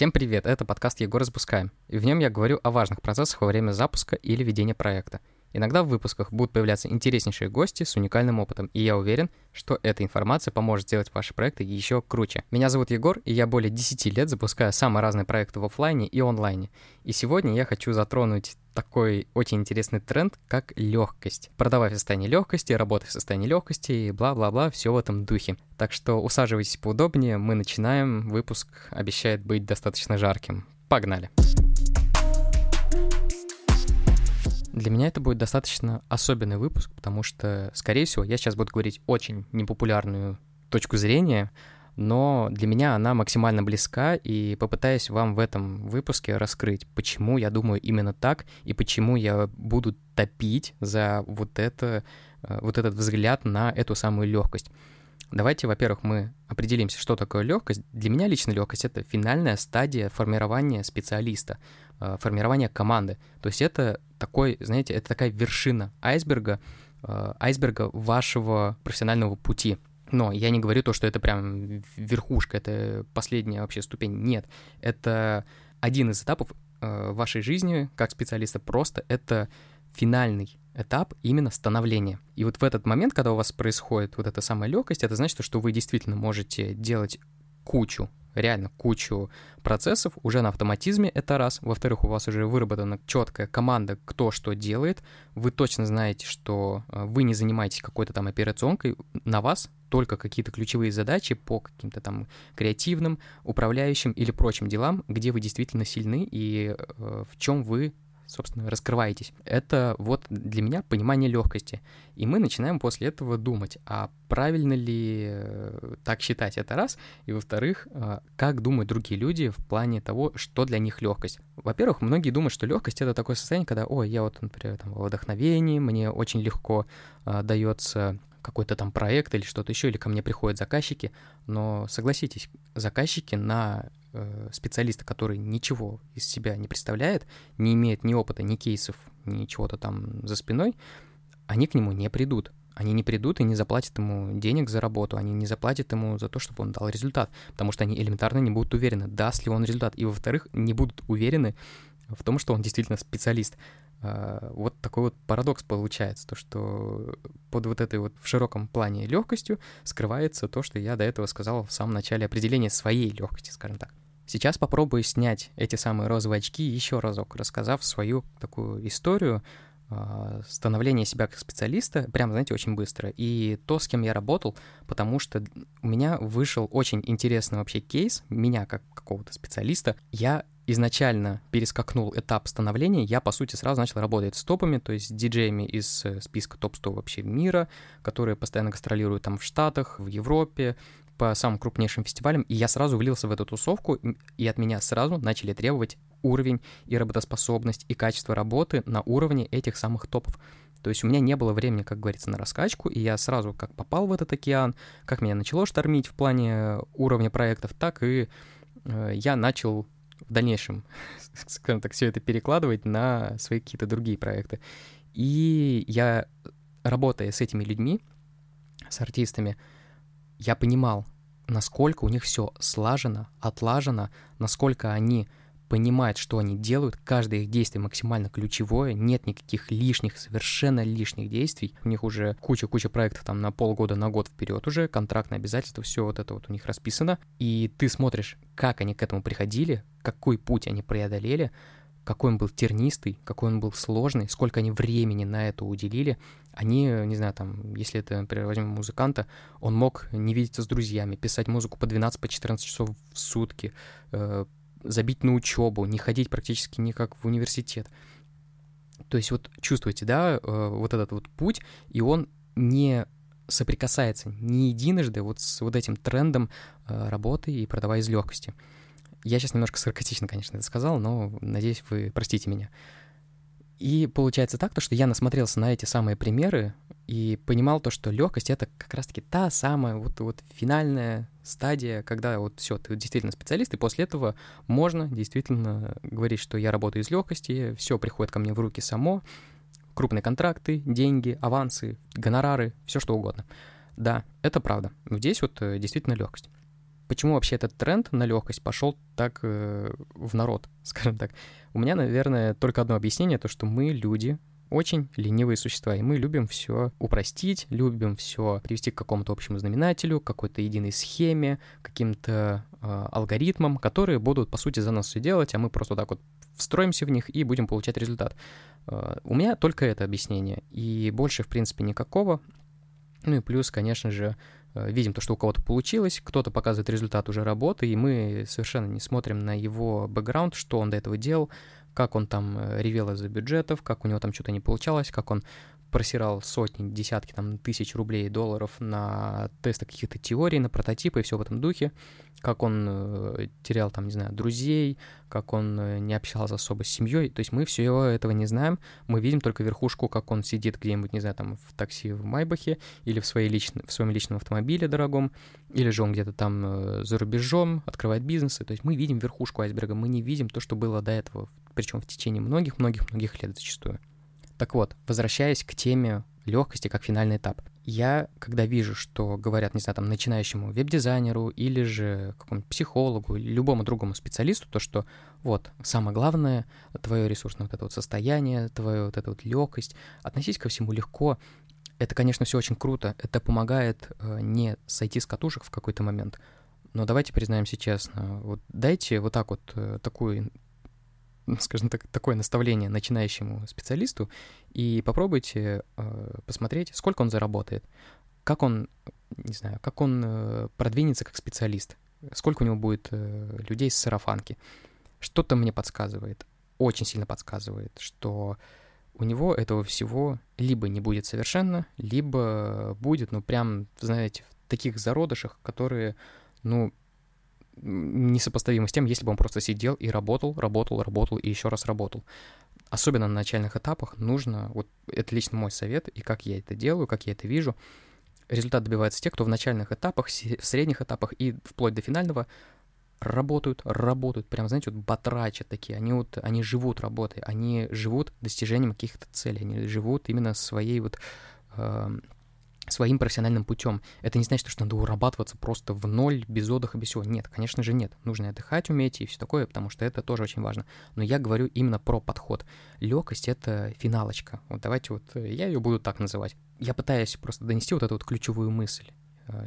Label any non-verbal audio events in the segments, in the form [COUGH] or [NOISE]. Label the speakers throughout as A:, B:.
A: Всем привет, это подкаст Егор Запускаем, и в нем я говорю о важных процессах во время запуска или ведения проекта. Иногда в выпусках будут появляться интереснейшие гости с уникальным опытом, и я уверен, что эта информация поможет сделать ваши проекты еще круче. Меня зовут Егор, и я более 10 лет запускаю самые разные проекты в офлайне и онлайне. И сегодня я хочу затронуть такой очень интересный тренд, как легкость. Продавай в состоянии легкости, работай в состоянии легкости и бла-бла-бла, все в этом духе. Так что усаживайтесь поудобнее, мы начинаем. Выпуск обещает быть достаточно жарким. Погнали! Для меня это будет достаточно особенный выпуск, потому что, скорее всего, я сейчас буду говорить очень непопулярную точку зрения, но для меня она максимально близка, и попытаюсь вам в этом выпуске раскрыть, почему я думаю именно так, и почему я буду топить за вот, это, э, вот этот взгляд на эту самую легкость. Давайте, во-первых, мы определимся, что такое легкость. Для меня лично легкость это финальная стадия формирования специалиста, э, формирования команды. То есть это такой, знаете, это такая вершина айсберга, э, айсберга вашего профессионального пути. Но я не говорю то, что это прям верхушка, это последняя вообще ступень. Нет, это один из этапов э, вашей жизни как специалиста. Просто это финальный этап именно становления. И вот в этот момент, когда у вас происходит вот эта самая легкость, это значит, что вы действительно можете делать кучу, реально кучу процессов уже на автоматизме, это раз. Во-вторых, у вас уже выработана четкая команда, кто что делает. Вы точно знаете, что э, вы не занимаетесь какой-то там операционкой, на вас только какие-то ключевые задачи по каким-то там креативным, управляющим или прочим делам, где вы действительно сильны и э, в чем вы собственно, раскрываетесь. Это вот для меня понимание легкости. И мы начинаем после этого думать, а правильно ли э, так считать, это раз. И во-вторых, э, как думают другие люди в плане того, что для них легкость. Во-первых, многие думают, что легкость это такое состояние, когда, ой, я вот, например, там, в вдохновении, мне очень легко э, дается какой-то там проект или что-то еще, или ко мне приходят заказчики, но согласитесь, заказчики на специалиста, который ничего из себя не представляет, не имеет ни опыта, ни кейсов, ни чего-то там за спиной, они к нему не придут. Они не придут и не заплатят ему денег за работу, они не заплатят ему за то, чтобы он дал результат, потому что они элементарно не будут уверены, даст ли он результат. И, во-вторых, не будут уверены в том, что он действительно специалист. А, вот такой вот парадокс получается, то что под вот этой вот в широком плане легкостью скрывается то, что я до этого сказал в самом начале определения своей легкости, скажем так. Сейчас попробую снять эти самые розовые очки еще разок, рассказав свою такую историю э, становления себя как специалиста, прям, знаете, очень быстро. И то, с кем я работал, потому что у меня вышел очень интересный вообще кейс, меня как какого-то специалиста. Я изначально перескакнул этап становления, я, по сути, сразу начал работать с топами, то есть с диджеями из э, списка топ-100 вообще мира, которые постоянно гастролируют там в Штатах, в Европе, по самым крупнейшим фестивалям, и я сразу влился в эту тусовку, и от меня сразу начали требовать уровень и работоспособность, и качество работы на уровне этих самых топов. То есть у меня не было времени, как говорится, на раскачку, и я сразу как попал в этот океан, как меня начало штормить в плане уровня проектов, так и э, я начал в дальнейшем, [LAUGHS] скажем так, все это перекладывать на свои какие-то другие проекты. И я, работая с этими людьми, с артистами, я понимал, насколько у них все слажено, отлажено, насколько они понимают, что они делают, каждое их действие максимально ключевое, нет никаких лишних, совершенно лишних действий. У них уже куча-куча проектов там на полгода, на год вперед уже, контрактные обязательства, все вот это вот у них расписано. И ты смотришь, как они к этому приходили, какой путь они преодолели, какой он был тернистый, какой он был сложный, сколько они времени на это уделили. Они, не знаю, там, если это, например, возьмем музыканта, он мог не видеться с друзьями, писать музыку по 12-14 по часов в сутки, э, забить на учебу, не ходить практически никак в университет. То есть вот чувствуете, да, э, вот этот вот путь, и он не соприкасается ни единожды вот с вот этим трендом э, работы и продавая из легкости. Я сейчас немножко саркастично, конечно, это сказал, но надеюсь, вы простите меня. И получается так, то, что я насмотрелся на эти самые примеры и понимал то, что легкость это как раз-таки та самая вот, вот финальная стадия, когда вот все, ты действительно специалист, и после этого можно действительно говорить, что я работаю из легкости, все приходит ко мне в руки само, крупные контракты, деньги, авансы, гонорары, все что угодно. Да, это правда. Здесь вот э, действительно легкость. Почему вообще этот тренд на легкость пошел так э, в народ, [LAUGHS] скажем так? У меня, наверное, только одно объяснение, то, что мы, люди, очень ленивые существа, и мы любим все упростить, любим все привести к какому-то общему знаменателю, какой-то единой схеме, каким-то э, алгоритмам, которые будут, по сути, за нас все делать, а мы просто так вот встроимся в них и будем получать результат. Э, у меня только это объяснение, и больше, в принципе, никакого. Ну и плюс, конечно же, видим то, что у кого-то получилось, кто-то показывает результат уже работы, и мы совершенно не смотрим на его бэкграунд, что он до этого делал, как он там э, ревел из-за бюджетов, как у него там что-то не получалось, как он просирал сотни, десятки там тысяч рублей и долларов на тесты каких-то теорий, на прототипы и все в этом духе, как он э, терял там, не знаю, друзей, как он э, не общался особо с семьей. То есть мы всего этого не знаем, мы видим только верхушку, как он сидит где-нибудь, не знаю, там в такси в Майбахе или в, своей личной, в своем личном автомобиле дорогом, или же он где-то там э, за рубежом открывает бизнесы. То есть мы видим верхушку айсберга, мы не видим то, что было до этого, причем в течение многих-многих-многих лет зачастую. Так вот, возвращаясь к теме легкости как финальный этап. Я, когда вижу, что говорят, не знаю, там, начинающему веб-дизайнеру или же какому-нибудь психологу любому другому специалисту, то, что вот, самое главное, твое ресурсное вот это вот состояние, твоя вот эта вот легкость, относись ко всему легко, это, конечно, все очень круто, это помогает э, не сойти с катушек в какой-то момент, но давайте признаемся честно, вот дайте вот так вот э, такую скажем так, такое наставление начинающему специалисту, и попробуйте э, посмотреть, сколько он заработает, как он, не знаю, как он э, продвинется как специалист, сколько у него будет э, людей с сарафанки. Что-то мне подсказывает, очень сильно подсказывает, что у него этого всего либо не будет совершенно, либо будет, ну, прям, знаете, в таких зародышах, которые, ну, несопоставимо с тем, если бы он просто сидел и работал, работал, работал и еще раз работал. Особенно на начальных этапах нужно, вот это лично мой совет, и как я это делаю, как я это вижу, результат добивается те, кто в начальных этапах, в средних этапах и вплоть до финального работают, работают, прям, знаете, вот батрачат такие, они вот, они живут работой, они живут достижением каких-то целей, они живут именно своей вот э, своим профессиональным путем. Это не значит, что надо урабатываться просто в ноль, без отдыха, без всего. Нет, конечно же нет. Нужно отдыхать уметь и все такое, потому что это тоже очень важно. Но я говорю именно про подход. Легкость — это финалочка. Вот давайте вот, э, я ее буду так называть. Я пытаюсь просто донести вот эту вот ключевую мысль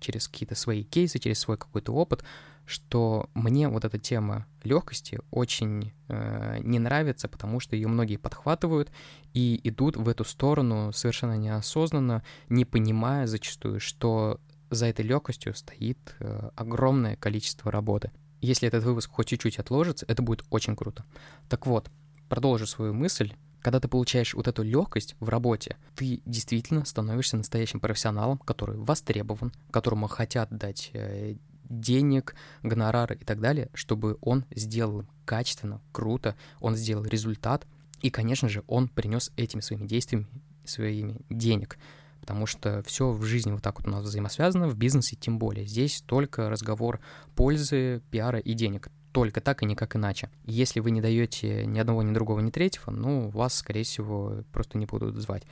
A: через какие-то свои кейсы, через свой какой-то опыт, что мне вот эта тема легкости очень э, не нравится, потому что ее многие подхватывают и идут в эту сторону совершенно неосознанно, не понимая зачастую, что за этой легкостью стоит э, огромное количество работы. Если этот выпуск хоть чуть-чуть отложится, это будет очень круто. Так вот, продолжу свою мысль. Когда ты получаешь вот эту легкость в работе, ты действительно становишься настоящим профессионалом, который востребован, которому хотят дать э, денег, гонорары и так далее, чтобы он сделал качественно, круто, он сделал результат, и, конечно же, он принес этими своими действиями, своими денег. Потому что все в жизни вот так вот у нас взаимосвязано, в бизнесе тем более. Здесь только разговор пользы, пиара и денег. Только так и никак иначе. Если вы не даете ни одного, ни другого, ни третьего, ну, вас, скорее всего, просто не будут звать.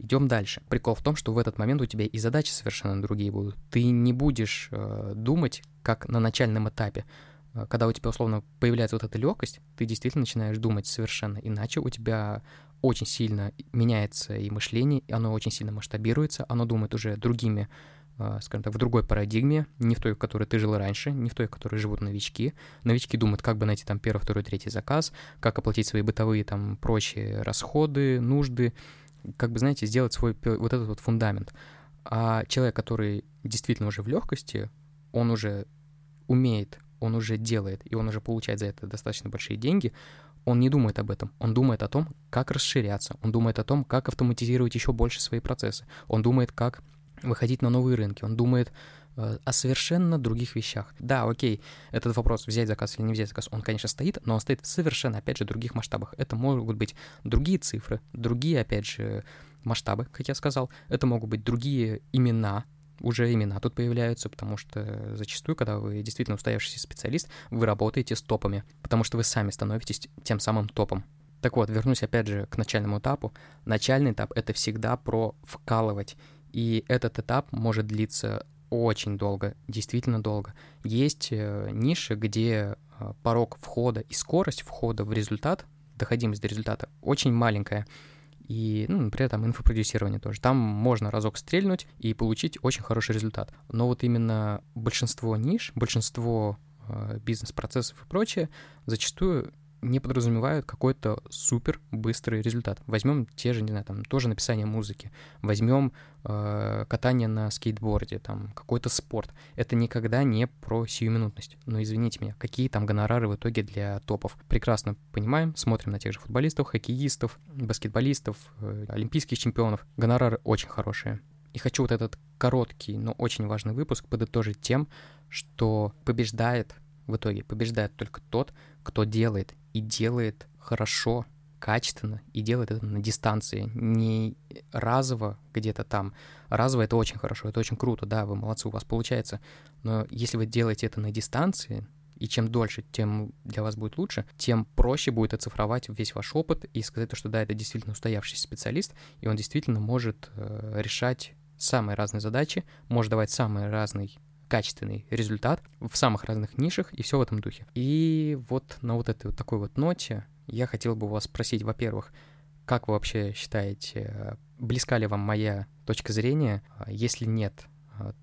A: Идем дальше. Прикол в том, что в этот момент у тебя и задачи совершенно другие будут. Ты не будешь э, думать, как на начальном этапе. Э, когда у тебя условно появляется вот эта легкость, ты действительно начинаешь думать совершенно иначе. У тебя очень сильно меняется и мышление, и оно очень сильно масштабируется, оно думает уже другими, скажем так, в другой парадигме, не в той, в которой ты жил раньше, не в той, в которой живут новички. Новички думают, как бы найти там первый, второй, третий заказ, как оплатить свои бытовые там прочие расходы, нужды, как бы, знаете, сделать свой вот этот вот фундамент. А человек, который действительно уже в легкости, он уже умеет, он уже делает, и он уже получает за это достаточно большие деньги, он не думает об этом. Он думает о том, как расширяться. Он думает о том, как автоматизировать еще больше свои процессы. Он думает, как выходить на новые рынки. Он думает Э, о совершенно других вещах. Да, окей, этот вопрос, взять заказ или не взять заказ, он, конечно, стоит, но он стоит в совершенно, опять же, других масштабах. Это могут быть другие цифры, другие, опять же, масштабы, как я сказал. Это могут быть другие имена, уже имена тут появляются, потому что зачастую, когда вы действительно устоявшийся специалист, вы работаете с топами, потому что вы сами становитесь тем самым топом. Так вот, вернусь опять же к начальному этапу. Начальный этап — это всегда про вкалывать. И этот этап может длиться очень долго, действительно долго. Есть э, ниши, где э, порог входа и скорость входа в результат, доходимость до результата очень маленькая. И, ну, например, там инфопродюсирование тоже. Там можно разок стрельнуть и получить очень хороший результат. Но вот именно большинство ниш, большинство э, бизнес-процессов и прочее зачастую не подразумевают какой-то супер быстрый результат. Возьмем те же, не знаю, там тоже написание музыки, возьмем э, катание на скейтборде, там какой-то спорт. Это никогда не про сиюминутность. Но извините меня, какие там гонорары в итоге для топов? Прекрасно понимаем, смотрим на тех же футболистов, хоккеистов, баскетболистов, э, олимпийских чемпионов. Гонорары очень хорошие. И хочу вот этот короткий, но очень важный выпуск подытожить тем, что побеждает в итоге побеждает только тот, кто делает и делает хорошо, качественно и делает это на дистанции, не разово где-то там. Разово это очень хорошо, это очень круто, да, вы молодцы, у вас получается. Но если вы делаете это на дистанции, и чем дольше, тем для вас будет лучше, тем проще будет оцифровать весь ваш опыт и сказать, то, что да, это действительно устоявшийся специалист, и он действительно может э, решать самые разные задачи, может давать самый разный качественный результат в самых разных нишах и все в этом духе. И вот на вот этой вот такой вот ноте я хотел бы вас спросить, во-первых, как вы вообще считаете, близка ли вам моя точка зрения? Если нет,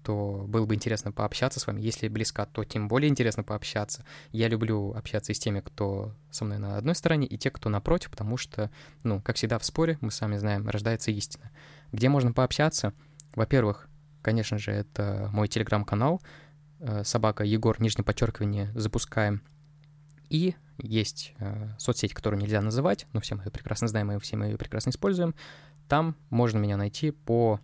A: то было бы интересно пообщаться с вами. Если близка, то тем более интересно пообщаться. Я люблю общаться и с теми, кто со мной на одной стороне, и те, кто напротив, потому что, ну, как всегда в споре, мы сами знаем, рождается истина. Где можно пообщаться? Во-первых, конечно же, это мой телеграм-канал, э, собака Егор, нижнее подчеркивание, запускаем. И есть э, соцсеть, которую нельзя называть, но все мы ее прекрасно знаем, и все мы ее прекрасно используем. Там можно меня найти по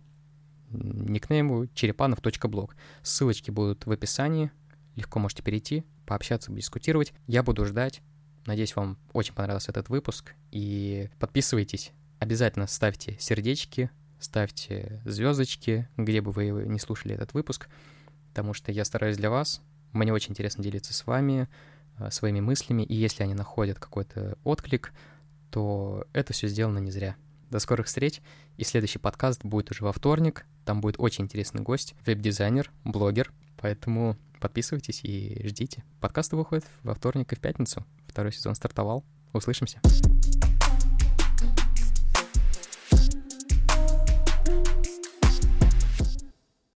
A: никнейму черепанов.блог. Ссылочки будут в описании, легко можете перейти, пообщаться, дискутировать. Я буду ждать. Надеюсь, вам очень понравился этот выпуск. И подписывайтесь. Обязательно ставьте сердечки, ставьте звездочки, где бы вы не слушали этот выпуск, потому что я стараюсь для вас. Мне очень интересно делиться с вами э, своими мыслями, и если они находят какой-то отклик, то это все сделано не зря. До скорых встреч, и следующий подкаст будет уже во вторник. Там будет очень интересный гость, веб-дизайнер, блогер, поэтому подписывайтесь и ждите. Подкасты выходят во вторник и в пятницу. Второй сезон стартовал. Услышимся.